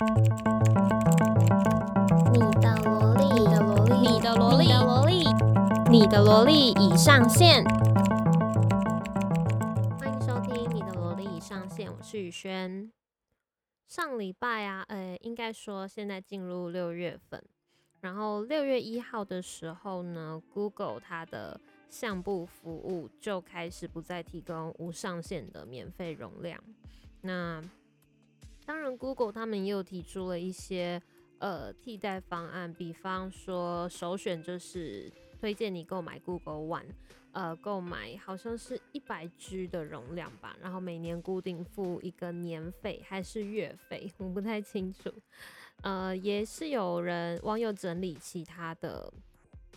你的萝莉，你的萝莉，你的萝莉，你的萝莉，你的萝莉已上线。欢迎收听你的萝莉已上线，我是宇轩。上礼拜啊，呃，应该说现在进入六月份，然后六月一号的时候呢，Google 它的相簿服务就开始不再提供无上限的免费容量。那当然，Google 他们也有提出了一些呃替代方案，比方说首选就是推荐你购买 Google One，呃，购买好像是一百 G 的容量吧，然后每年固定付一个年费还是月费，我不太清楚。呃，也是有人网友整理其他的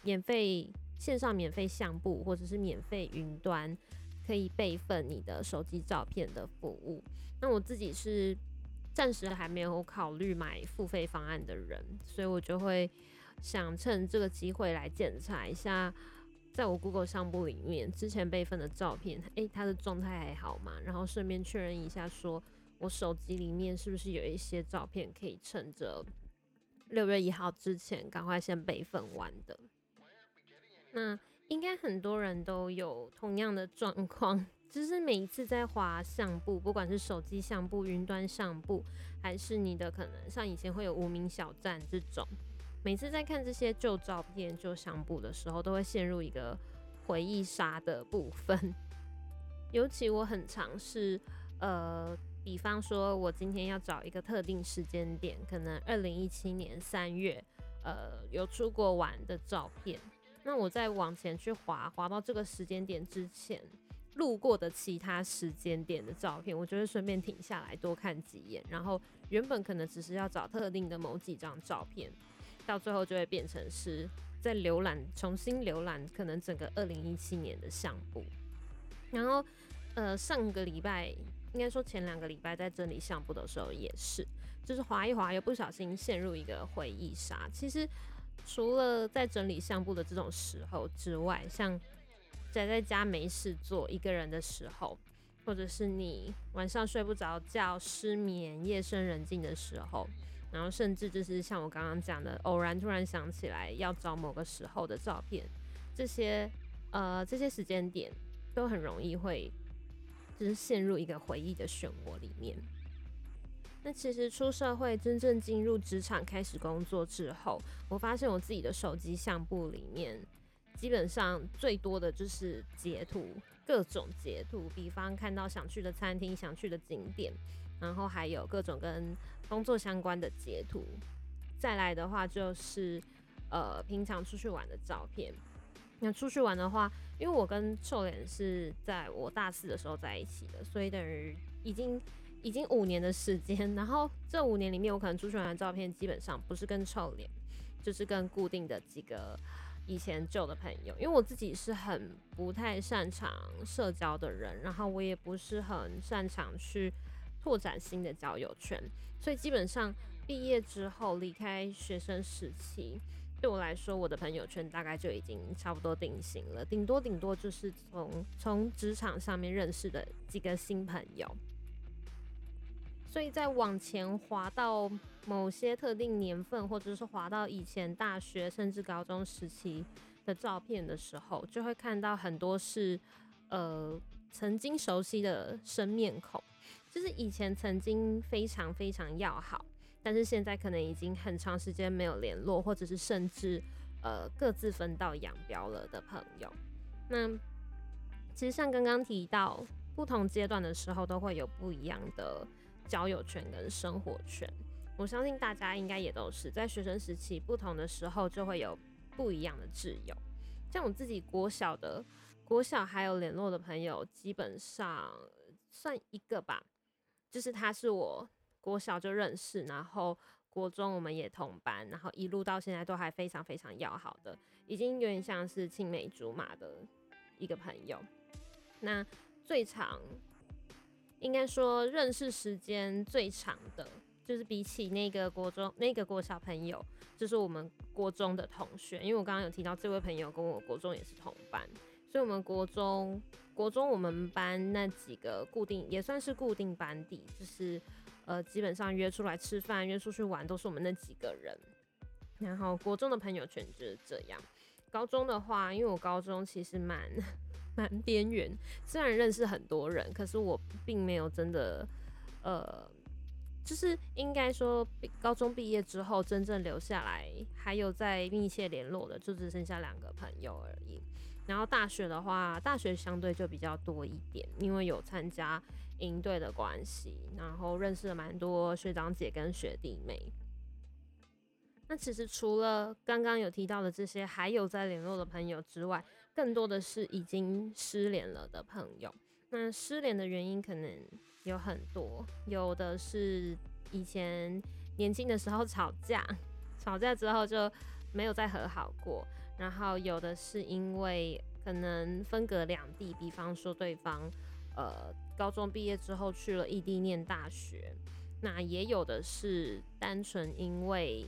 免费线上免费相簿或者是免费云端可以备份你的手机照片的服务。那我自己是。暂时还没有考虑买付费方案的人，所以我就会想趁这个机会来检查一下，在我 Google 相簿里面之前备份的照片，诶、欸，它的状态还好吗？然后顺便确认一下，说我手机里面是不是有一些照片可以趁着六月一号之前赶快先备份完的。那应该很多人都有同样的状况。就是每一次在滑相簿，不管是手机相簿、云端相簿，还是你的可能像以前会有无名小站这种，每次在看这些旧照片、旧相簿的时候，都会陷入一个回忆杀的部分。尤其我很常是，呃，比方说我今天要找一个特定时间点，可能二零一七年三月，呃，有出国玩的照片，那我再往前去滑，滑到这个时间点之前。路过的其他时间点的照片，我就会顺便停下来多看几眼。然后原本可能只是要找特定的某几张照片，到最后就会变成是在浏览，重新浏览可能整个二零一七年的相簿。然后呃，上个礼拜应该说前两个礼拜在整理相簿的时候也是，就是滑一滑又不小心陷入一个回忆杀。其实除了在整理相簿的这种时候之外，像宅在家没事做，一个人的时候，或者是你晚上睡不着觉、失眠、夜深人静的时候，然后甚至就是像我刚刚讲的，偶然突然想起来要找某个时候的照片，这些呃这些时间点都很容易会就是陷入一个回忆的漩涡里面。那其实出社会、真正进入职场、开始工作之后，我发现我自己的手机相簿里面。基本上最多的就是截图，各种截图，比方看到想去的餐厅、想去的景点，然后还有各种跟工作相关的截图。再来的话就是呃平常出去玩的照片。那出去玩的话，因为我跟臭脸是在我大四的时候在一起的，所以等于已经已经五年的时间。然后这五年里面，我可能出去玩的照片基本上不是跟臭脸，就是跟固定的几个。以前旧的朋友，因为我自己是很不太擅长社交的人，然后我也不是很擅长去拓展新的交友圈，所以基本上毕业之后离开学生时期，对我来说，我的朋友圈大概就已经差不多定型了，顶多顶多就是从从职场上面认识的几个新朋友。所以在往前滑到某些特定年份，或者是滑到以前大学甚至高中时期的照片的时候，就会看到很多是呃曾经熟悉的生面孔，就是以前曾经非常非常要好，但是现在可能已经很长时间没有联络，或者是甚至呃各自分道扬镳了的朋友。那其实像刚刚提到，不同阶段的时候都会有不一样的。交友圈跟生活圈，我相信大家应该也都是在学生时期不同的时候就会有不一样的挚友。像我自己国小的国小还有联络的朋友，基本上算一个吧，就是他是我国小就认识，然后国中我们也同班，然后一路到现在都还非常非常要好的，已经有点像是青梅竹马的一个朋友。那最长。应该说，认识时间最长的，就是比起那个国中那个国小朋友，就是我们国中的同学。因为我刚刚有提到这位朋友跟我国中也是同班，所以我们国中国中我们班那几个固定也算是固定班底，就是呃，基本上约出来吃饭、约出去玩都是我们那几个人。然后国中的朋友圈就是这样。高中的话，因为我高中其实蛮蛮边缘，虽然认识很多人，可是我并没有真的呃。就是应该说，高中毕业之后，真正留下来还有在密切联络的，就只剩下两个朋友而已。然后大学的话，大学相对就比较多一点，因为有参加营队的关系，然后认识了蛮多学长姐跟学弟妹。那其实除了刚刚有提到的这些，还有在联络的朋友之外，更多的是已经失联了的朋友。那失联的原因可能。有很多，有的是以前年轻的时候吵架，吵架之后就没有再和好过。然后有的是因为可能分隔两地，比方说对方呃高中毕业之后去了异地念大学，那也有的是单纯因为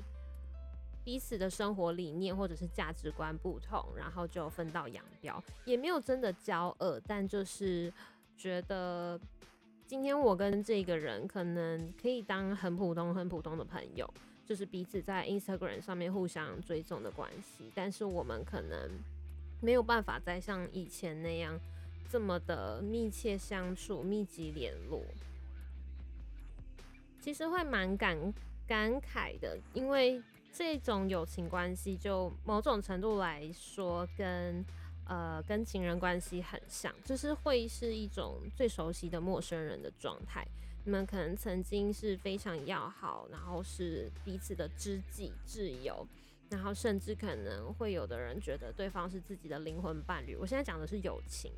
彼此的生活理念或者是价值观不同，然后就分道扬镳，也没有真的交恶，但就是觉得。今天我跟这个人可能可以当很普通、很普通的朋友，就是彼此在 Instagram 上面互相追踪的关系。但是我们可能没有办法再像以前那样这么的密切相处、密集联络。其实会蛮感感慨的，因为这种友情关系，就某种程度来说跟。呃，跟情人关系很像，就是会是一种最熟悉的陌生人的状态。你们可能曾经是非常要好，然后是彼此的知己挚友，然后甚至可能会有的人觉得对方是自己的灵魂伴侣。我现在讲的是友情，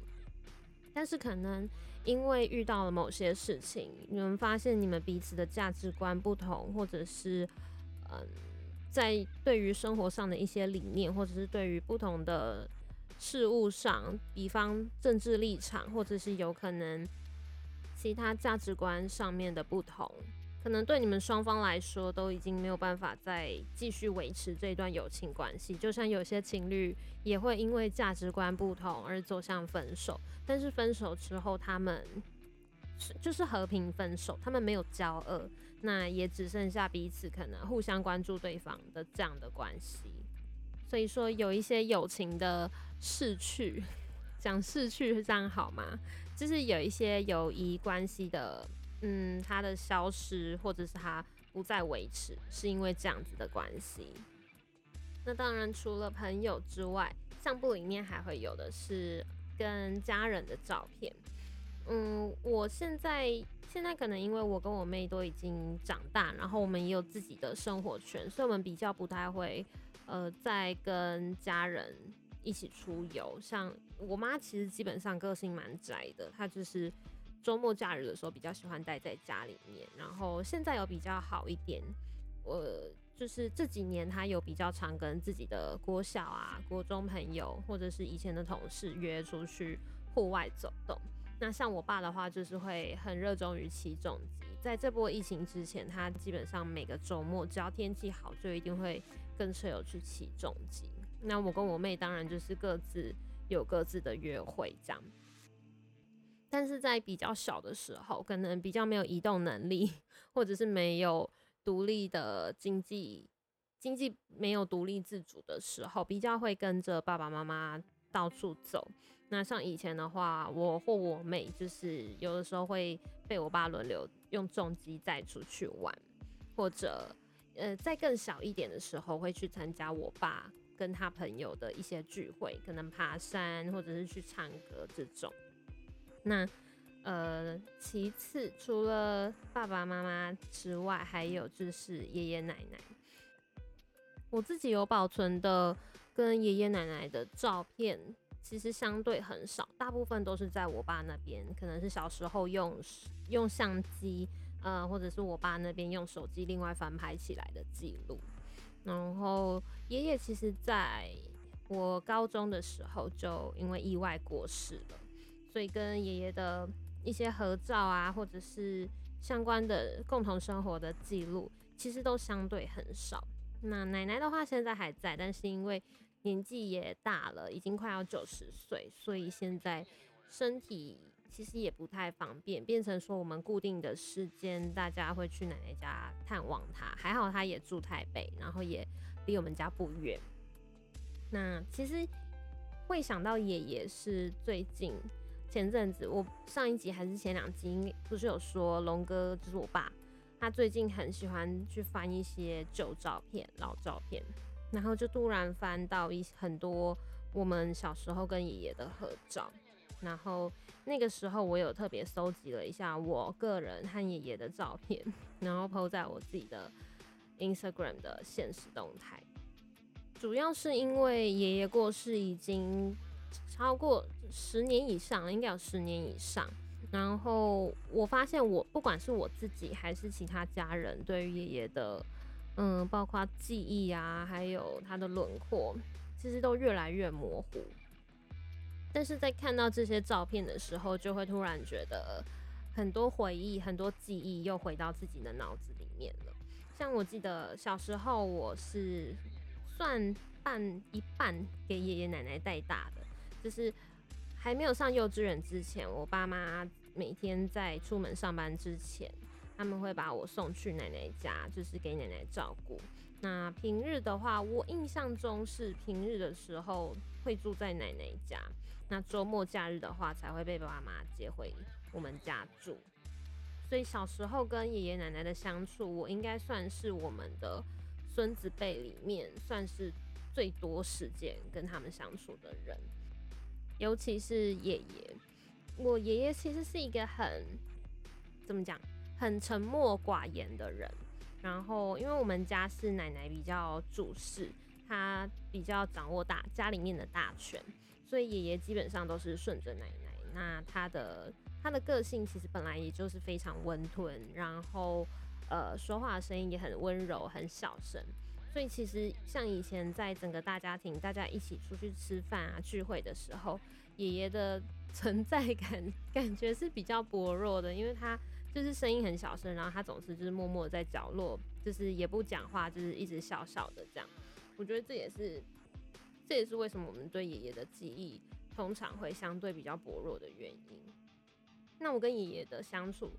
但是可能因为遇到了某些事情，你们发现你们彼此的价值观不同，或者是嗯，在对于生活上的一些理念，或者是对于不同的。事物上，比方政治立场，或者是有可能其他价值观上面的不同，可能对你们双方来说都已经没有办法再继续维持这段友情关系。就像有些情侣也会因为价值观不同而走向分手，但是分手之后他们就是和平分手，他们没有交恶，那也只剩下彼此可能互相关注对方的这样的关系。所以说，有一些友情的。逝去，讲逝去是这样好吗？就是有一些友谊关系的，嗯，它的消失或者是它不再维持，是因为这样子的关系。那当然，除了朋友之外，相簿里面还会有的是跟家人的照片。嗯，我现在现在可能因为我跟我妹都已经长大，然后我们也有自己的生活圈，所以我们比较不太会，呃，再跟家人。一起出游，像我妈其实基本上个性蛮宅的，她就是周末假日的时候比较喜欢待在家里面。然后现在有比较好一点，我就是这几年她有比较常跟自己的国小啊、国中朋友或者是以前的同事约出去户外走动。那像我爸的话，就是会很热衷于骑重机。在这波疫情之前，他基本上每个周末只要天气好，就一定会跟车友去骑重机。那我跟我妹当然就是各自有各自的约会这样，但是在比较小的时候，可能比较没有移动能力，或者是没有独立的经济经济没有独立自主的时候，比较会跟着爸爸妈妈到处走。那像以前的话，我或我妹就是有的时候会被我爸轮流用重机载出去玩，或者呃在更小一点的时候会去参加我爸。跟他朋友的一些聚会，可能爬山或者是去唱歌这种。那呃，其次除了爸爸妈妈之外，还有就是爷爷奶奶。我自己有保存的跟爷爷奶奶的照片，其实相对很少，大部分都是在我爸那边，可能是小时候用用相机，呃，或者是我爸那边用手机另外翻拍起来的记录。然后爷爷其实在我高中的时候就因为意外过世了，所以跟爷爷的一些合照啊，或者是相关的共同生活的记录，其实都相对很少。那奶奶的话现在还在，但是因为年纪也大了，已经快要九十岁，所以现在身体其实也不太方便，变成说我们固定的时间，大家会去奶奶家探望她。还好她也住台北，然后也离我们家不远。那其实会想到爷爷是最近前阵子，我上一集还是前两集，不是有说龙哥就是我爸，他最近很喜欢去翻一些旧照片、老照片，然后就突然翻到一很多我们小时候跟爷爷的合照，然后那个时候我有特别搜集了一下我个人和爷爷的照片，然后 po 在我自己的 Instagram 的现实动态。主要是因为爷爷过世已经超过十年以上，应该有十年以上。然后我发现，我不管是我自己还是其他家人，对于爷爷的，嗯，包括记忆啊，还有他的轮廓，其实都越来越模糊。但是在看到这些照片的时候，就会突然觉得很多回忆、很多记忆又回到自己的脑子里面了。像我记得小时候，我是。算半一半给爷爷奶奶带大的，就是还没有上幼稚园之前，我爸妈每天在出门上班之前，他们会把我送去奶奶家，就是给奶奶照顾。那平日的话，我印象中是平日的时候会住在奶奶家，那周末假日的话才会被爸妈接回我们家住。所以小时候跟爷爷奶奶的相处，我应该算是我们的。孙子辈里面算是最多时间跟他们相处的人，尤其是爷爷。我爷爷其实是一个很怎么讲，很沉默寡言的人。然后，因为我们家是奶奶比较主事，他比较掌握大家里面的大权，所以爷爷基本上都是顺着奶奶。那他的他的个性其实本来也就是非常温吞，然后。呃，说话的声音也很温柔，很小声，所以其实像以前在整个大家庭，大家一起出去吃饭啊、聚会的时候，爷爷的 存在感 感觉是比较薄弱的，因为他就是声音很小声，然后他总是就是默默在角落，就是也不讲话，就是一直笑笑的这样。我觉得这也是，这也是为什么我们对爷爷的记忆通常会相对比较薄弱的原因。那我跟爷爷的相处。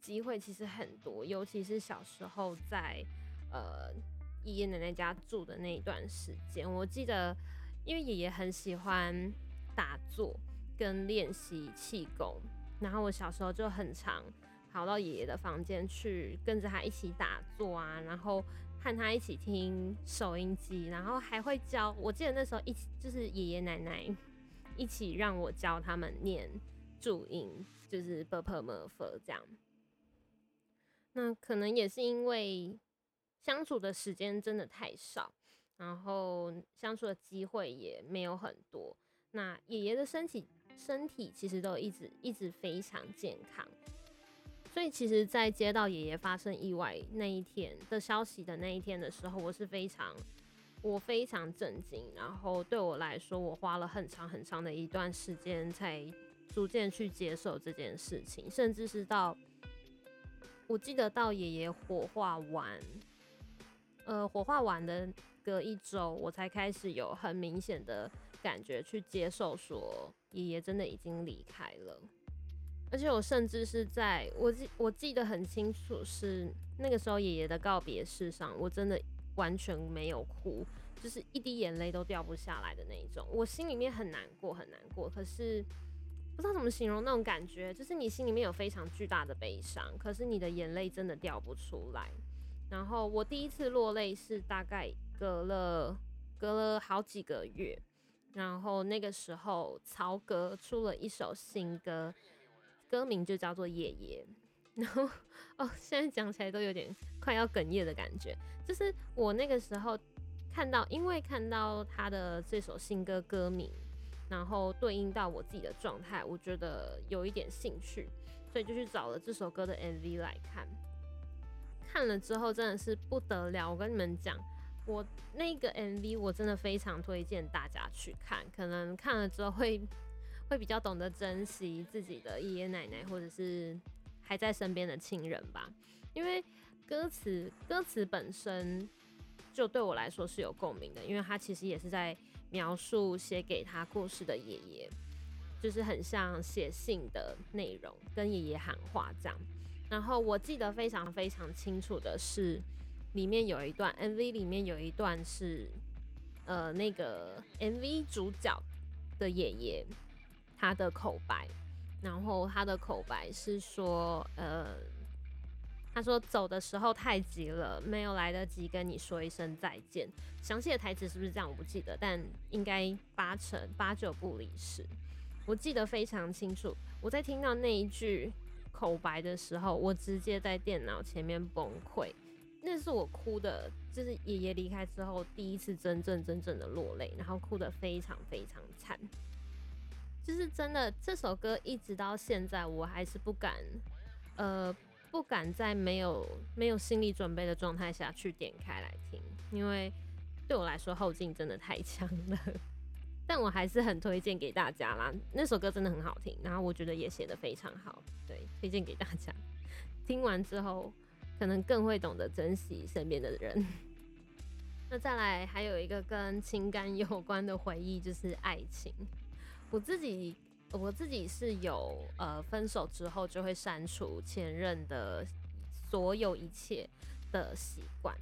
机会其实很多，尤其是小时候在呃爷爷奶奶家住的那一段时间。我记得，因为爷爷很喜欢打坐跟练习气功，然后我小时候就很常跑到爷爷的房间去，跟着他一起打坐啊，然后和他一起听收音机，然后还会教。我记得那时候一起就是爷爷奶奶一起让我教他们念注音，就是 b p m f 这样。那可能也是因为相处的时间真的太少，然后相处的机会也没有很多。那爷爷的身体身体其实都一直一直非常健康，所以其实，在接到爷爷发生意外那一天的消息的那一天的时候，我是非常我非常震惊。然后对我来说，我花了很长很长的一段时间才逐渐去接受这件事情，甚至是到。我记得到爷爷火化完，呃，火化完的隔一周，我才开始有很明显的感觉去接受，说爷爷真的已经离开了。而且我甚至是在我记我记得很清楚，是那个时候爷爷的告别式上，我真的完全没有哭，就是一滴眼泪都掉不下来的那一种。我心里面很难过，很难过，可是。不知道怎么形容那种感觉，就是你心里面有非常巨大的悲伤，可是你的眼泪真的掉不出来。然后我第一次落泪是大概隔了隔了好几个月，然后那个时候曹格出了一首新歌，歌名就叫做《夜夜》。然后哦，现在讲起来都有点快要哽咽的感觉。就是我那个时候看到，因为看到他的这首新歌歌名。然后对应到我自己的状态，我觉得有一点兴趣，所以就去找了这首歌的 MV 来看。看了之后真的是不得了，我跟你们讲，我那个 MV 我真的非常推荐大家去看。可能看了之后会会比较懂得珍惜自己的爷爷奶奶或者是还在身边的亲人吧，因为歌词歌词本身就对我来说是有共鸣的，因为它其实也是在。描述写给他故事的爷爷，就是很像写信的内容，跟爷爷喊话这样。然后我记得非常非常清楚的是，里面有一段 MV，里面有一段是，呃，那个 MV 主角的爷爷他的口白，然后他的口白是说，呃，他说走的时候太急了，没有来得及跟你说一声再见。详细的台词是不是这样？我不记得，但应该八成八九不离十。我记得非常清楚，我在听到那一句。口白的时候，我直接在电脑前面崩溃，那是我哭的，就是爷爷离开之后第一次真正真正的落泪，然后哭得非常非常惨，就是真的这首歌一直到现在我还是不敢，呃，不敢在没有没有心理准备的状态下去点开来听，因为对我来说后劲真的太强了。但我还是很推荐给大家啦，那首歌真的很好听，然后我觉得也写得非常好，对，推荐给大家。听完之后，可能更会懂得珍惜身边的人。那再来还有一个跟情感有关的回忆，就是爱情。我自己我自己是有呃分手之后就会删除前任的所有一切的习惯，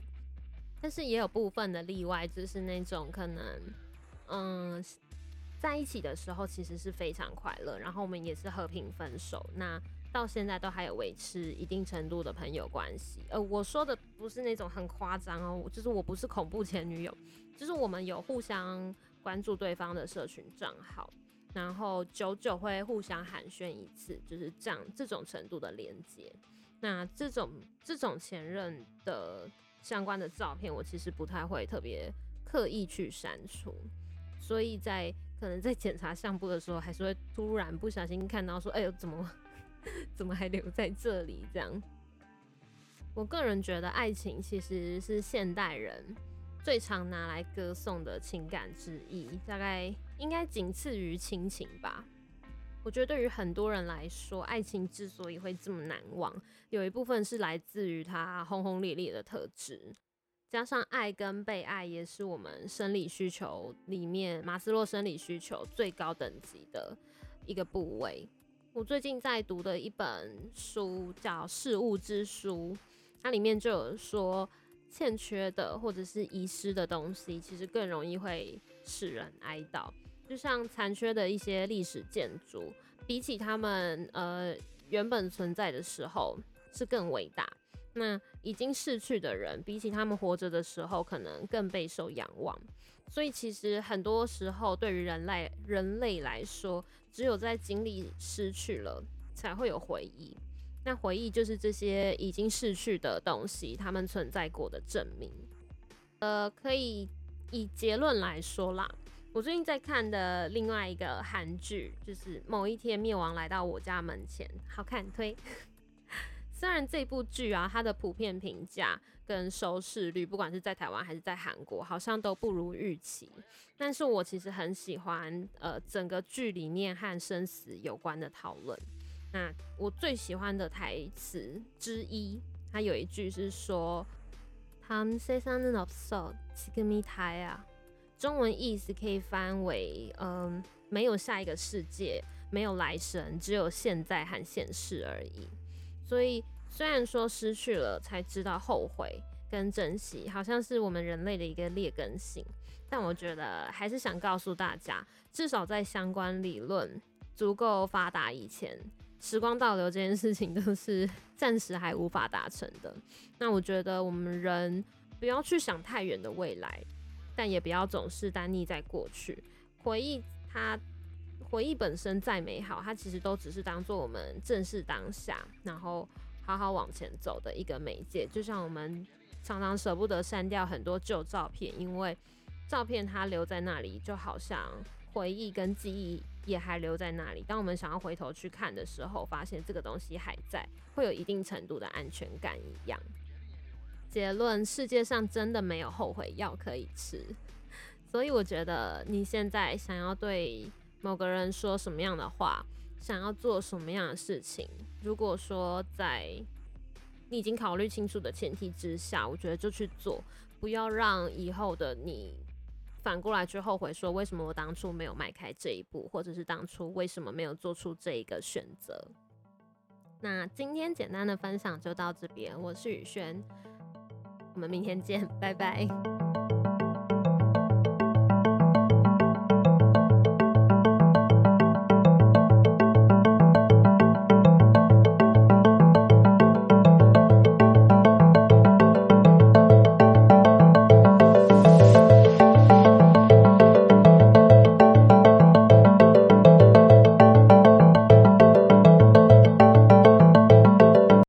但是也有部分的例外，就是那种可能。嗯，在一起的时候其实是非常快乐，然后我们也是和平分手。那到现在都还有维持一定程度的朋友关系。呃，我说的不是那种很夸张哦，就是我不是恐怖前女友，就是我们有互相关注对方的社群账号，然后久久会互相寒暄一次，就是这样这种程度的连接。那这种这种前任的相关的照片，我其实不太会特别刻意去删除。所以在可能在检查相簿的时候，还是会突然不小心看到说：“哎呦，怎么 怎么还留在这里？”这样。我个人觉得，爱情其实是现代人最常拿来歌颂的情感之一，大概应该仅次于亲情吧。我觉得对于很多人来说，爱情之所以会这么难忘，有一部分是来自于它轰轰烈烈的特质。加上爱跟被爱，也是我们生理需求里面马斯洛生理需求最高等级的一个部位。我最近在读的一本书叫《事物之书》，它里面就有说，欠缺的或者是遗失的东西，其实更容易会使人哀悼。就像残缺的一些历史建筑，比起他们呃原本存在的时候，是更伟大。那已经逝去的人，比起他们活着的时候，可能更备受仰望。所以，其实很多时候，对于人类人类来说，只有在经历失去了，才会有回忆。那回忆就是这些已经逝去的东西，他们存在过的证明。呃，可以以结论来说啦，我最近在看的另外一个韩剧，就是某一天灭亡来到我家门前，好看推。虽然这部剧啊，它的普遍评价跟收视率，不管是在台湾还是在韩国，好像都不如预期。但是我其实很喜欢，呃，整个剧里面和生死有关的讨论。那我最喜欢的台词之一，它有一句是说：“他们세상은없어지금이다야。” 中文意思可以翻为：嗯、没有下一个世界，没有来生，只有现在和现世而已。所以，虽然说失去了才知道后悔跟珍惜，好像是我们人类的一个劣根性，但我觉得还是想告诉大家，至少在相关理论足够发达以前，时光倒流这件事情都是暂时还无法达成的。那我觉得我们人不要去想太远的未来，但也不要总是单溺在过去，回忆它。回忆本身再美好，它其实都只是当做我们正视当下，然后好好往前走的一个媒介。就像我们常常舍不得删掉很多旧照片，因为照片它留在那里，就好像回忆跟记忆也还留在那里。当我们想要回头去看的时候，发现这个东西还在，会有一定程度的安全感一样。结论：世界上真的没有后悔药可以吃，所以我觉得你现在想要对。某个人说什么样的话，想要做什么样的事情，如果说在你已经考虑清楚的前提之下，我觉得就去做，不要让以后的你反过来去后悔说，为什么我当初没有迈开这一步，或者是当初为什么没有做出这一个选择。那今天简单的分享就到这边，我是雨轩，我们明天见，拜拜。